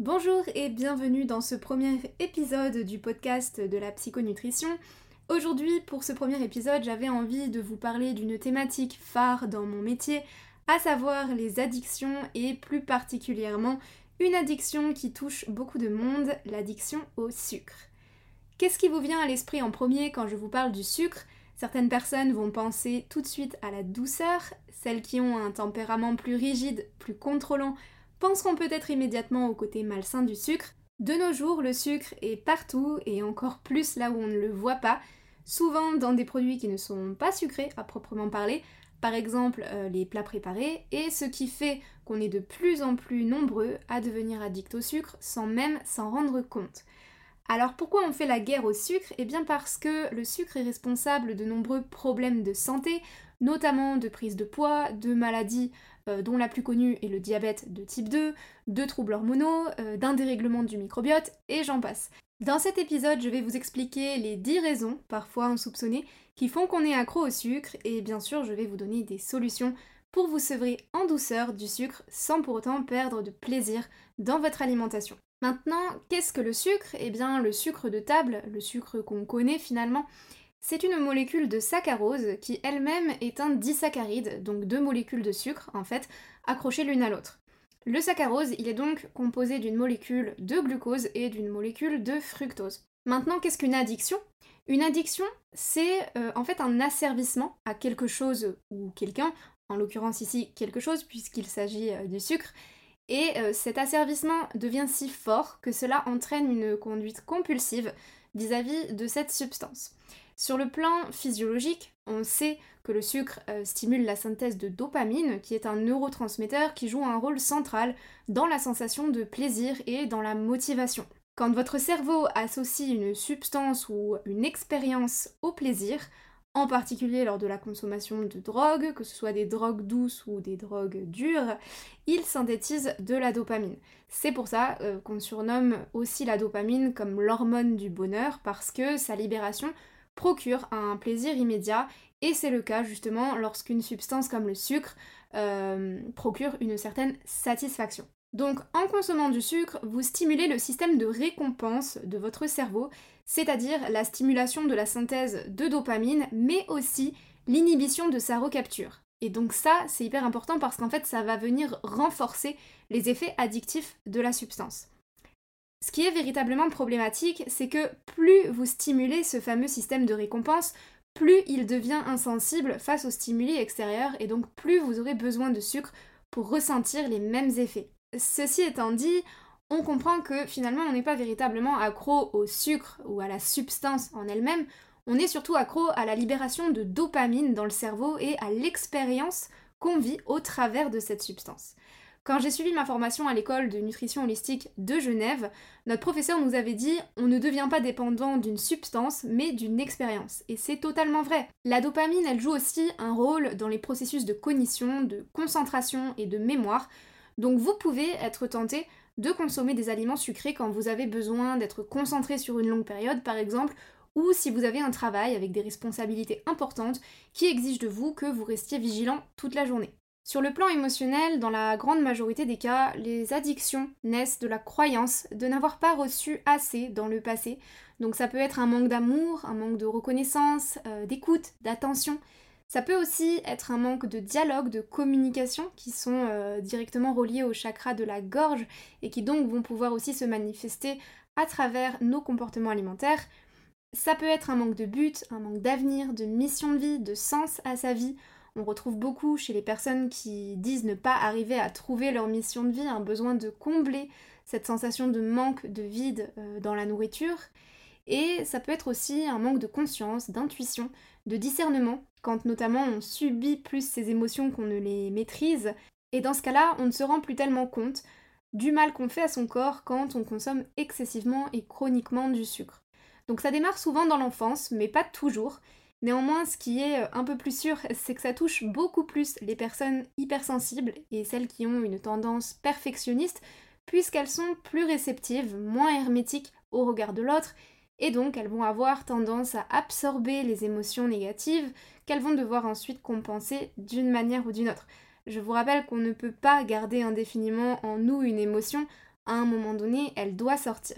Bonjour et bienvenue dans ce premier épisode du podcast de la psychonutrition. Aujourd'hui, pour ce premier épisode, j'avais envie de vous parler d'une thématique phare dans mon métier, à savoir les addictions et plus particulièrement une addiction qui touche beaucoup de monde, l'addiction au sucre. Qu'est-ce qui vous vient à l'esprit en premier quand je vous parle du sucre? Certaines personnes vont penser tout de suite à la douceur, celles qui ont un tempérament plus rigide, plus contrôlant, penseront peut-être immédiatement au côté malsain du sucre. De nos jours, le sucre est partout et encore plus là où on ne le voit pas, souvent dans des produits qui ne sont pas sucrés à proprement parler, par exemple euh, les plats préparés, et ce qui fait qu'on est de plus en plus nombreux à devenir addicts au sucre sans même s'en rendre compte. Alors pourquoi on fait la guerre au sucre? Eh bien parce que le sucre est responsable de nombreux problèmes de santé, notamment de prise de poids, de maladies euh, dont la plus connue est le diabète de type 2, de troubles hormonaux, euh, d'un dérèglement du microbiote, et j'en passe. Dans cet épisode, je vais vous expliquer les 10 raisons, parfois insoupçonnées, qui font qu'on est accro au sucre, et bien sûr, je vais vous donner des solutions pour vous sevrer en douceur du sucre sans pour autant perdre de plaisir dans votre alimentation. Maintenant, qu'est-ce que le sucre? Eh bien, le sucre de table, le sucre qu'on connaît finalement, c'est une molécule de saccharose qui elle-même est un disaccharide, donc deux molécules de sucre en fait, accrochées l'une à l'autre. Le saccharose, il est donc composé d'une molécule de glucose et d'une molécule de fructose. Maintenant, qu'est-ce qu'une addiction? Une addiction, c'est euh, en fait un asservissement à quelque chose ou quelqu'un, en l'occurrence ici quelque chose puisqu'il s'agit euh, du sucre, et euh, cet asservissement devient si fort que cela entraîne une conduite compulsive vis à -vis de cette substance. Sur le plan physiologique, on sait que le sucre euh, stimule la synthèse de dopamine, qui est un neurotransmetteur qui joue un rôle central dans la sensation de plaisir et dans la motivation. Quand votre cerveau associe une substance ou une expérience au plaisir, en particulier lors de la consommation de drogues, que ce soit des drogues douces ou des drogues dures, il synthétise de la dopamine. C'est pour ça euh, qu'on surnomme aussi la dopamine comme l'hormone du bonheur, parce que sa libération procure un plaisir immédiat et c'est le cas justement lorsqu'une substance comme le sucre euh, procure une certaine satisfaction. Donc en consommant du sucre, vous stimulez le système de récompense de votre cerveau, c'est-à-dire la stimulation de la synthèse de dopamine, mais aussi l'inhibition de sa recapture. Et donc ça, c'est hyper important parce qu'en fait, ça va venir renforcer les effets addictifs de la substance. Ce qui est véritablement problématique, c'est que plus vous stimulez ce fameux système de récompense, plus il devient insensible face aux stimuli extérieurs et donc plus vous aurez besoin de sucre pour ressentir les mêmes effets. Ceci étant dit, on comprend que finalement on n'est pas véritablement accro au sucre ou à la substance en elle-même, on est surtout accro à la libération de dopamine dans le cerveau et à l'expérience qu'on vit au travers de cette substance. Quand j'ai suivi ma formation à l'école de nutrition holistique de Genève, notre professeur nous avait dit on ne devient pas dépendant d'une substance, mais d'une expérience. Et c'est totalement vrai. La dopamine, elle joue aussi un rôle dans les processus de cognition, de concentration et de mémoire. Donc vous pouvez être tenté de consommer des aliments sucrés quand vous avez besoin d'être concentré sur une longue période, par exemple, ou si vous avez un travail avec des responsabilités importantes qui exigent de vous que vous restiez vigilant toute la journée. Sur le plan émotionnel, dans la grande majorité des cas, les addictions naissent de la croyance de n'avoir pas reçu assez dans le passé. Donc ça peut être un manque d'amour, un manque de reconnaissance, euh, d'écoute, d'attention. Ça peut aussi être un manque de dialogue, de communication qui sont euh, directement reliés au chakra de la gorge et qui donc vont pouvoir aussi se manifester à travers nos comportements alimentaires. Ça peut être un manque de but, un manque d'avenir, de mission de vie, de sens à sa vie on retrouve beaucoup chez les personnes qui disent ne pas arriver à trouver leur mission de vie, un besoin de combler cette sensation de manque, de vide euh, dans la nourriture. Et ça peut être aussi un manque de conscience, d'intuition, de discernement, quand notamment on subit plus ces émotions qu'on ne les maîtrise. Et dans ce cas-là, on ne se rend plus tellement compte du mal qu'on fait à son corps quand on consomme excessivement et chroniquement du sucre. Donc ça démarre souvent dans l'enfance, mais pas toujours. Néanmoins, ce qui est euh, un peu plus sûr, c'est que ça touche beaucoup plus les personnes hypersensibles et celles qui ont une tendance perfectionniste, puisqu'elles sont plus réceptives, moins hermétiques au regard de l'autre, et donc elles vont avoir tendance à absorber les émotions négatives qu'elles vont devoir ensuite compenser d'une manière ou d'une autre. Je vous rappelle qu'on ne peut pas garder indéfiniment en nous une émotion, à un moment donné, elle doit sortir.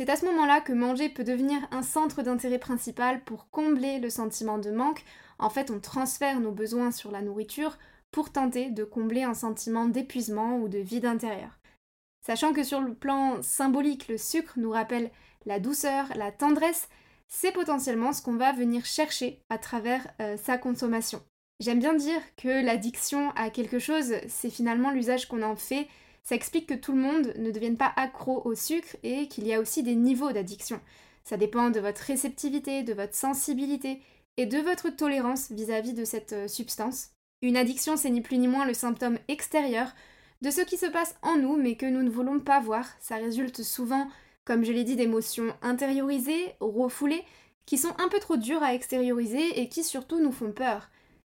C'est à ce moment-là que manger peut devenir un centre d'intérêt principal pour combler le sentiment de manque. En fait, on transfère nos besoins sur la nourriture pour tenter de combler un sentiment d'épuisement ou de vide intérieur. Sachant que sur le plan symbolique, le sucre nous rappelle la douceur, la tendresse, c'est potentiellement ce qu'on va venir chercher à travers euh, sa consommation. J'aime bien dire que l'addiction à quelque chose, c'est finalement l'usage qu'on en fait ça explique que tout le monde ne devienne pas accro au sucre et qu'il y a aussi des niveaux d'addiction. Ça dépend de votre réceptivité, de votre sensibilité et de votre tolérance vis-à-vis de cette euh, substance. Une addiction, c'est ni plus ni moins le symptôme extérieur de ce qui se passe en nous mais que nous ne voulons pas voir. Ça résulte souvent, comme je l'ai dit, d'émotions intériorisées, refoulées, qui sont un peu trop dures à extérioriser et qui surtout nous font peur.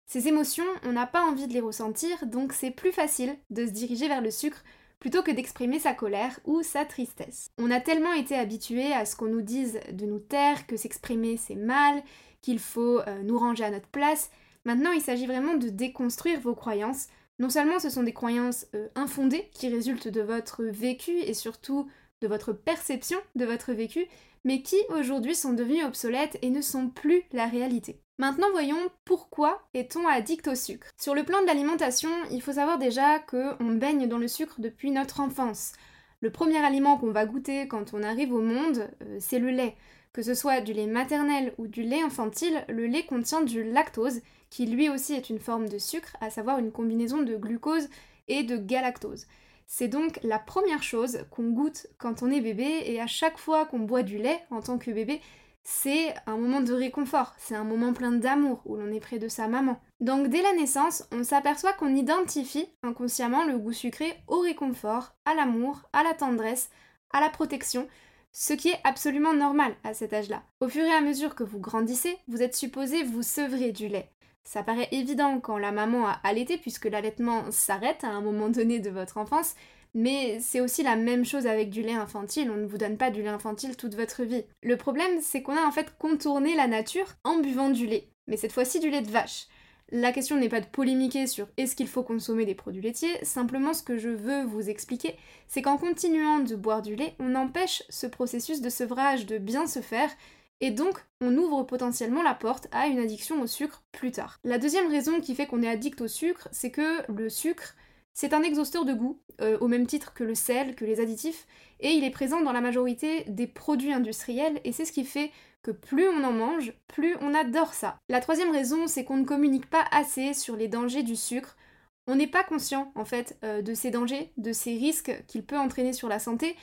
Ces émotions, on n'a pas envie de les ressentir, donc c'est plus facile de se diriger vers le sucre plutôt que d'exprimer sa colère ou sa tristesse. On a tellement été habitué à ce qu'on nous dise de nous taire, que s'exprimer c'est mal, qu'il faut euh, nous ranger à notre place. Maintenant, il s'agit vraiment de déconstruire vos croyances. Non seulement ce sont des croyances euh, infondées qui résultent de votre vécu et surtout de votre perception de votre vécu, mais qui aujourd'hui sont devenues obsolètes et ne sont plus la réalité. Maintenant voyons pourquoi est-on addict au sucre. Sur le plan de l'alimentation, il faut savoir déjà qu'on baigne dans le sucre depuis notre enfance. Le premier aliment qu'on va goûter quand on arrive au monde, euh, c'est le lait. Que ce soit du lait maternel ou du lait infantile, le lait contient du lactose, qui lui aussi est une forme de sucre, à savoir une combinaison de glucose et de galactose. C'est donc la première chose qu'on goûte quand on est bébé et à chaque fois qu'on boit du lait en tant que bébé, c'est un moment de réconfort, c'est un moment plein d'amour où l'on est près de sa maman. Donc dès la naissance, on s'aperçoit qu'on identifie inconsciemment le goût sucré au réconfort, à l'amour, à la tendresse, à la protection, ce qui est absolument normal à cet âge-là. Au fur et à mesure que vous grandissez, vous êtes supposé vous sevrer du lait. Ça paraît évident quand la maman a allaité puisque l'allaitement s'arrête à un moment donné de votre enfance, mais c'est aussi la même chose avec du lait infantile, on ne vous donne pas du lait infantile toute votre vie. Le problème, c'est qu'on a en fait contourné la nature en buvant du lait, mais cette fois-ci du lait de vache. La question n'est pas de polémiquer sur est-ce qu'il faut consommer des produits laitiers, simplement ce que je veux vous expliquer, c'est qu'en continuant de boire du lait, on empêche ce processus de sevrage de bien se faire et donc on ouvre potentiellement la porte à une addiction au sucre plus tard. La deuxième raison qui fait qu'on est addict au sucre, c'est que le sucre, c'est un exhausteur de goût, euh, au même titre que le sel, que les additifs, et il est présent dans la majorité des produits industriels, et c'est ce qui fait que plus on en mange, plus on adore ça. La troisième raison, c'est qu'on ne communique pas assez sur les dangers du sucre. On n'est pas conscient, en fait, euh, de ces dangers, de ces risques qu'il peut entraîner sur la santé,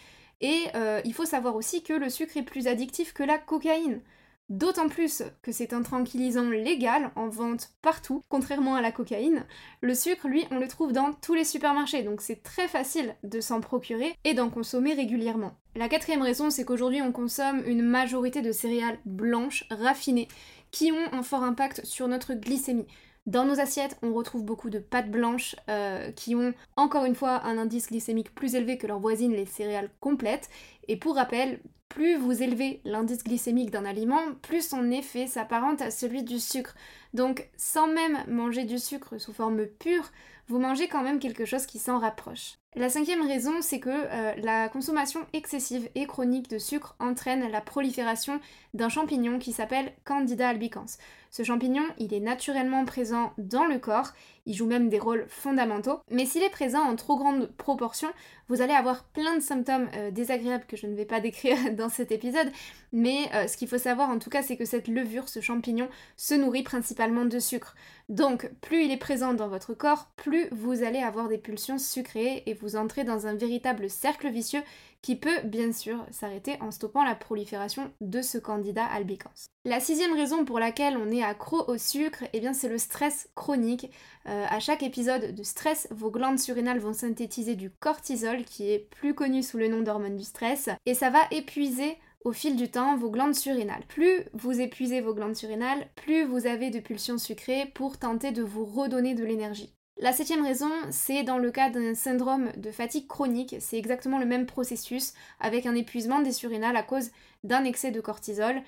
et euh, il faut savoir aussi que le sucre est plus addictif que la cocaïne. D'autant plus que c'est un tranquillisant légal en vente partout, contrairement à la cocaïne. Le sucre, lui, on le trouve dans tous les supermarchés, donc c'est très facile de s'en procurer et d'en consommer régulièrement. La quatrième raison, c'est qu'aujourd'hui on consomme une majorité de céréales blanches, raffinées, qui ont un fort impact sur notre glycémie. Dans nos assiettes, on retrouve beaucoup de pâtes blanches euh, qui ont encore une fois un indice glycémique plus élevé que leurs voisines, les céréales complètes. Et pour rappel, plus vous élevez l'indice glycémique d'un aliment, plus son effet s'apparente à celui du sucre. Donc sans même manger du sucre sous forme pure, vous mangez quand même quelque chose qui s'en rapproche. La cinquième raison, c'est que euh, la consommation excessive et chronique de sucre entraîne la prolifération d'un champignon qui s'appelle Candida albicans. Ce champignon, il est naturellement présent dans le corps, il joue même des rôles fondamentaux, mais s'il est présent en trop grande proportion, vous allez avoir plein de symptômes euh, désagréables que je ne vais pas décrire dans cet épisode, mais euh, ce qu'il faut savoir en tout cas, c'est que cette levure, ce champignon, se nourrit principalement de sucre. Donc, plus il est présent dans votre corps, plus vous allez avoir des pulsions sucrées et entrez dans un véritable cercle vicieux qui peut bien sûr s'arrêter en stoppant la prolifération de ce candidat albicans. La sixième raison pour laquelle on est accro au sucre, eh bien c'est le stress chronique. Euh, à chaque épisode de stress, vos glandes surrénales vont synthétiser du cortisol qui est plus connu sous le nom d'hormone du stress et ça va épuiser au fil du temps vos glandes surrénales. Plus vous épuisez vos glandes surrénales, plus vous avez de pulsions sucrées pour tenter de vous redonner de l'énergie. La septième raison, c'est dans le cas d'un syndrome de fatigue chronique, c'est exactement le même processus avec un épuisement des surrénales à cause d'un excès de cortisol.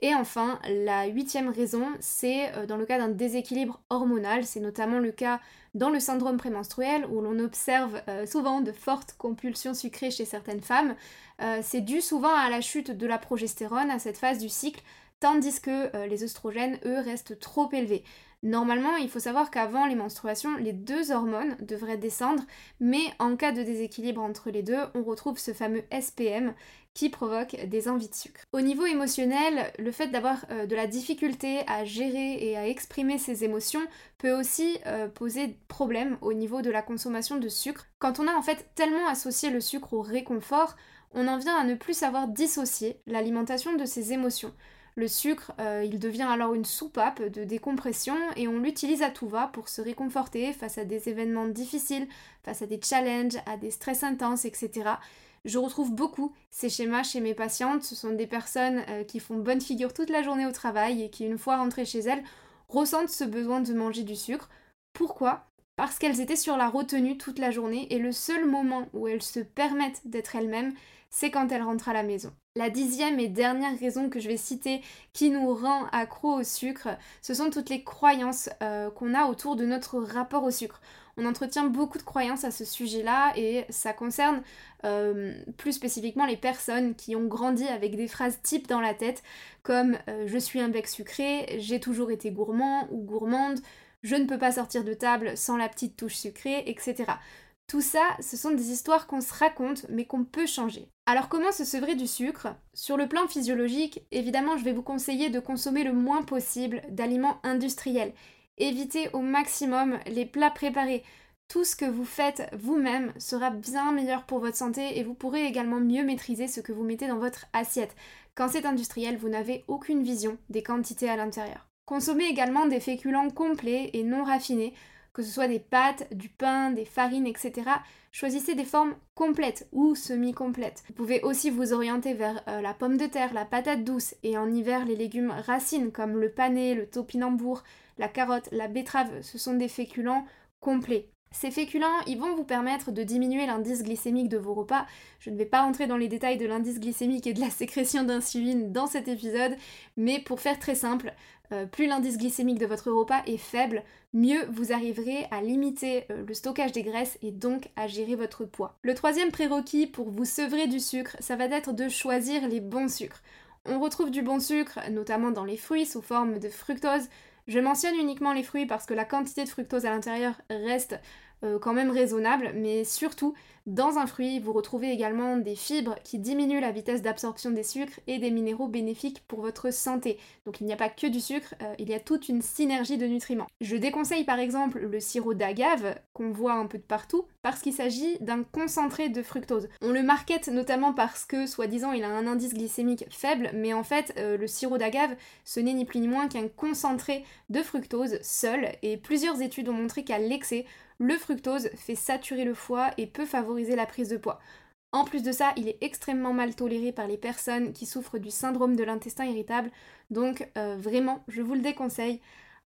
Et enfin, la huitième raison, c'est euh, dans le cas d'un déséquilibre hormonal, c'est notamment le cas dans le syndrome prémenstruel où l'on observe euh, souvent de fortes compulsions sucrées chez certaines femmes. Euh, c'est dû souvent à la chute de la progestérone à cette phase du cycle, tandis que les oestrogènes, eux, restent trop élevés. Normalement, il faut savoir qu'avant les menstruations, les deux hormones devraient descendre, mais en cas de déséquilibre entre les deux, on retrouve ce fameux SPM qui provoque des envies de sucre. Au niveau émotionnel, le fait d'avoir euh, de la difficulté à gérer et à exprimer ses émotions peut aussi euh, poser problème au niveau de la consommation de sucre. Quand on a en fait tellement associé le sucre au réconfort, on en vient à ne plus savoir dissocier l'alimentation de ses émotions. Le sucre, euh, il devient alors une soupape de décompression et on l'utilise à tout va pour se réconforter face à des événements difficiles, face à des challenges, à des stress intenses, etc. Je retrouve beaucoup ces schémas chez mes patientes. Ce sont des personnes euh, qui font bonne figure toute la journée au travail et qui, une fois rentrées chez elles, ressentent ce besoin de manger du sucre. Pourquoi? Parce qu'elles étaient sur la retenue toute la journée et le seul moment où elles se permettent d'être elles-mêmes, c'est quand elles rentrent à la maison. La dixième et dernière raison que je vais citer qui nous rend accro au sucre, ce sont toutes les croyances euh, qu'on a autour de notre rapport au sucre. On entretient beaucoup de croyances à ce sujet-là et ça concerne euh, plus spécifiquement les personnes qui ont grandi avec des phrases types dans la tête comme euh, je suis un bec sucré, j'ai toujours été gourmand ou gourmande, je ne peux pas sortir de table sans la petite touche sucrée, etc. Tout ça, ce sont des histoires qu'on se raconte mais qu'on peut changer. Alors comment se sevrer du sucre? Sur le plan physiologique, évidemment je vais vous conseiller de consommer le moins possible d'aliments industriels. Évitez au maximum les plats préparés. Tout ce que vous faites vous-même sera bien meilleur pour votre santé et vous pourrez également mieux maîtriser ce que vous mettez dans votre assiette. Quand c'est industriel, vous n'avez aucune vision des quantités à l'intérieur. Consommez également des féculents complets et non raffinés que ce soit des pâtes, du pain, des farines, etc. Choisissez des formes complètes ou semi-complètes. Vous pouvez aussi vous orienter vers euh, la pomme de terre, la patate douce et en hiver les légumes racines comme le panais, le topinambour, la carotte, la betterave, ce sont des féculents complets. Ces féculents, ils vont vous permettre de diminuer l'indice glycémique de vos repas. Je ne vais pas rentrer dans les détails de l'indice glycémique et de la sécrétion d'insuline dans cet épisode, mais pour faire très simple, euh, plus l'indice glycémique de votre repas est faible, mieux vous arriverez à limiter euh, le stockage des graisses et donc à gérer votre poids. Le troisième prérequis pour vous sevrer du sucre, ça va être de choisir les bons sucres. On retrouve du bon sucre, notamment dans les fruits sous forme de fructose. Je mentionne uniquement les fruits parce que la quantité de fructose à l'intérieur reste euh, quand même raisonnable, mais surtout, dans un fruit, vous retrouvez également des fibres qui diminuent la vitesse d'absorption des sucres et des minéraux bénéfiques pour votre santé. Donc il n'y a pas que du sucre, euh, il y a toute une synergie de nutriments. Je déconseille par exemple le sirop d'agave, qu'on voit un peu de partout, parce qu'il s'agit d'un concentré de fructose. On le market notamment parce que, soi-disant, il a un indice glycémique faible, mais en fait, euh, le sirop d'agave, ce n'est ni plus ni moins qu'un concentré de fructose seul, et plusieurs études ont montré qu'à l'excès, le fructose fait saturer le foie et peut favoriser la prise de poids. En plus de ça, il est extrêmement mal toléré par les personnes qui souffrent du syndrome de l'intestin irritable, donc euh, vraiment, je vous le déconseille.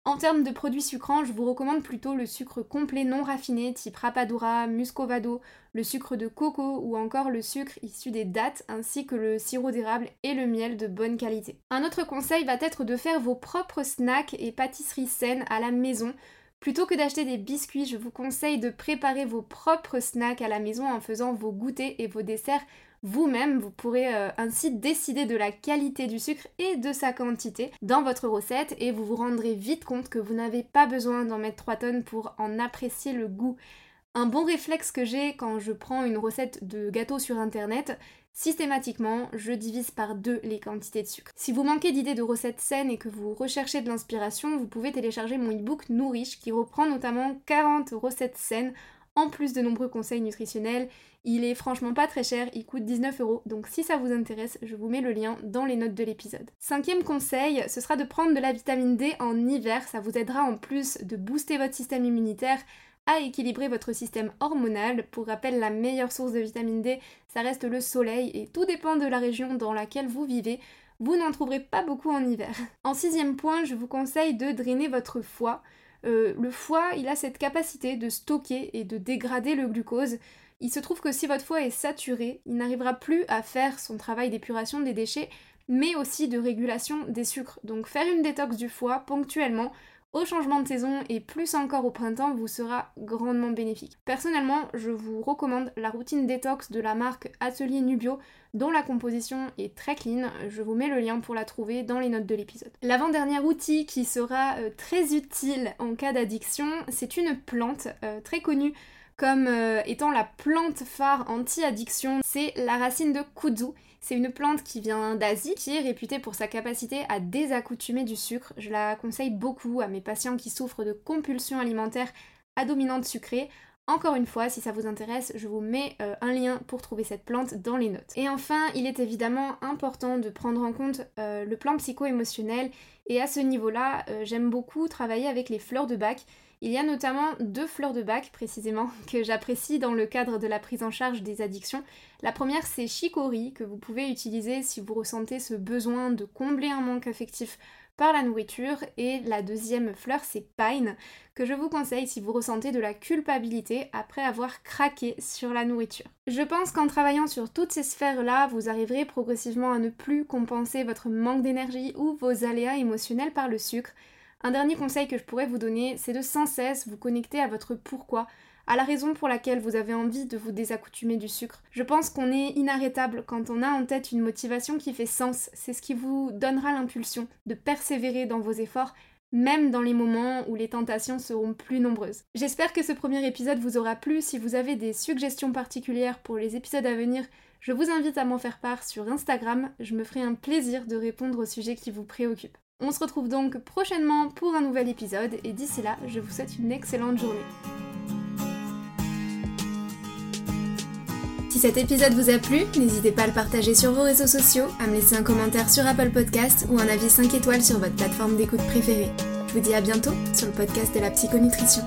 En termes de produits sucrants, je vous recommande plutôt le sucre complet non raffiné type rapadura, muscovado, le sucre de coco ou encore le sucre issu des dattes ainsi que le sirop d'érable et le miel de bonne qualité. Un autre conseil va être de faire vos propres snacks et pâtisseries saines à la maison Plutôt que d'acheter des biscuits, je vous conseille de préparer vos propres snacks à la maison en faisant vos goûters et vos desserts vous-même. Vous pourrez euh, ainsi décider de la qualité du sucre et de sa quantité dans votre recette et vous vous rendrez vite compte que vous n'avez pas besoin d'en mettre 3 tonnes pour en apprécier le goût. Un bon réflexe que j'ai quand je prends une recette de gâteau sur internet, Systématiquement, je divise par deux les quantités de sucre. Si vous manquez d'idées de recettes saines et que vous recherchez de l'inspiration, vous pouvez télécharger mon e-book Nourriche qui reprend notamment 40 recettes saines en plus de nombreux conseils nutritionnels. Il est franchement pas très cher, il coûte 19 euros, donc si ça vous intéresse, je vous mets le lien dans les notes de l'épisode. Cinquième conseil, ce sera de prendre de la vitamine D en hiver, ça vous aidera en plus de booster votre système immunitaire à équilibrer votre système hormonal. Pour rappel, la meilleure source de vitamine D, ça reste le soleil et tout dépend de la région dans laquelle vous vivez. Vous n'en trouverez pas beaucoup en hiver. En sixième point, je vous conseille de drainer votre foie. Euh, le foie, il a cette capacité de stocker et de dégrader le glucose. Il se trouve que si votre foie est saturé, il n'arrivera plus à faire son travail d'épuration des déchets, mais aussi de régulation des sucres. Donc faire une détox du foie ponctuellement au changement de saison et plus encore au printemps vous sera grandement bénéfique. Personnellement, je vous recommande la routine détox de la marque Atelier Nubio dont la composition est très clean. Je vous mets le lien pour la trouver dans les notes de l'épisode. L'avant-dernier outil qui sera euh, très utile en cas d'addiction, c'est une plante euh, très connue comme euh, étant la plante phare anti-addiction, c'est la racine de kudzu. C'est une plante qui vient d'Asie, qui est réputée pour sa capacité à désaccoutumer du sucre. Je la conseille beaucoup à mes patients qui souffrent de compulsions alimentaires à dominante sucrée. Encore une fois, si ça vous intéresse, je vous mets euh, un lien pour trouver cette plante dans les notes. Et enfin, il est évidemment important de prendre en compte euh, le plan psycho-émotionnel. Et à ce niveau-là, j'aime beaucoup travailler avec les fleurs de bac. Il y a notamment deux fleurs de bac précisément que j'apprécie dans le cadre de la prise en charge des addictions. La première c'est Chicory que vous pouvez utiliser si vous ressentez ce besoin de combler un manque affectif par la nourriture et la deuxième fleur c'est Pine que je vous conseille si vous ressentez de la culpabilité après avoir craqué sur la nourriture. Je pense qu'en travaillant sur toutes ces sphères-là, vous arriverez progressivement à ne plus compenser votre manque d'énergie ou vos aléas émotionnels par le sucre un dernier conseil que je pourrais vous donner, c'est de sans cesse vous connecter à votre pourquoi, à la raison pour laquelle vous avez envie de vous désaccoutumer du sucre. Je pense qu'on est inarrêtable quand on a en tête une motivation qui fait sens. C'est ce qui vous donnera l'impulsion de persévérer dans vos efforts, même dans les moments où les tentations seront plus nombreuses. J'espère que ce premier épisode vous aura plu. Si vous avez des suggestions particulières pour les épisodes à venir, je vous invite à m'en faire part sur Instagram. Je me ferai un plaisir de répondre aux sujets qui vous préoccupent. On se retrouve donc prochainement pour un nouvel épisode et d'ici là, je vous souhaite une excellente journée. Si cet épisode vous a plu, n'hésitez pas à le partager sur vos réseaux sociaux, à me laisser un commentaire sur Apple Podcast ou un avis 5 étoiles sur votre plateforme d'écoute préférée. Je vous dis à bientôt sur le podcast de la psychonutrition.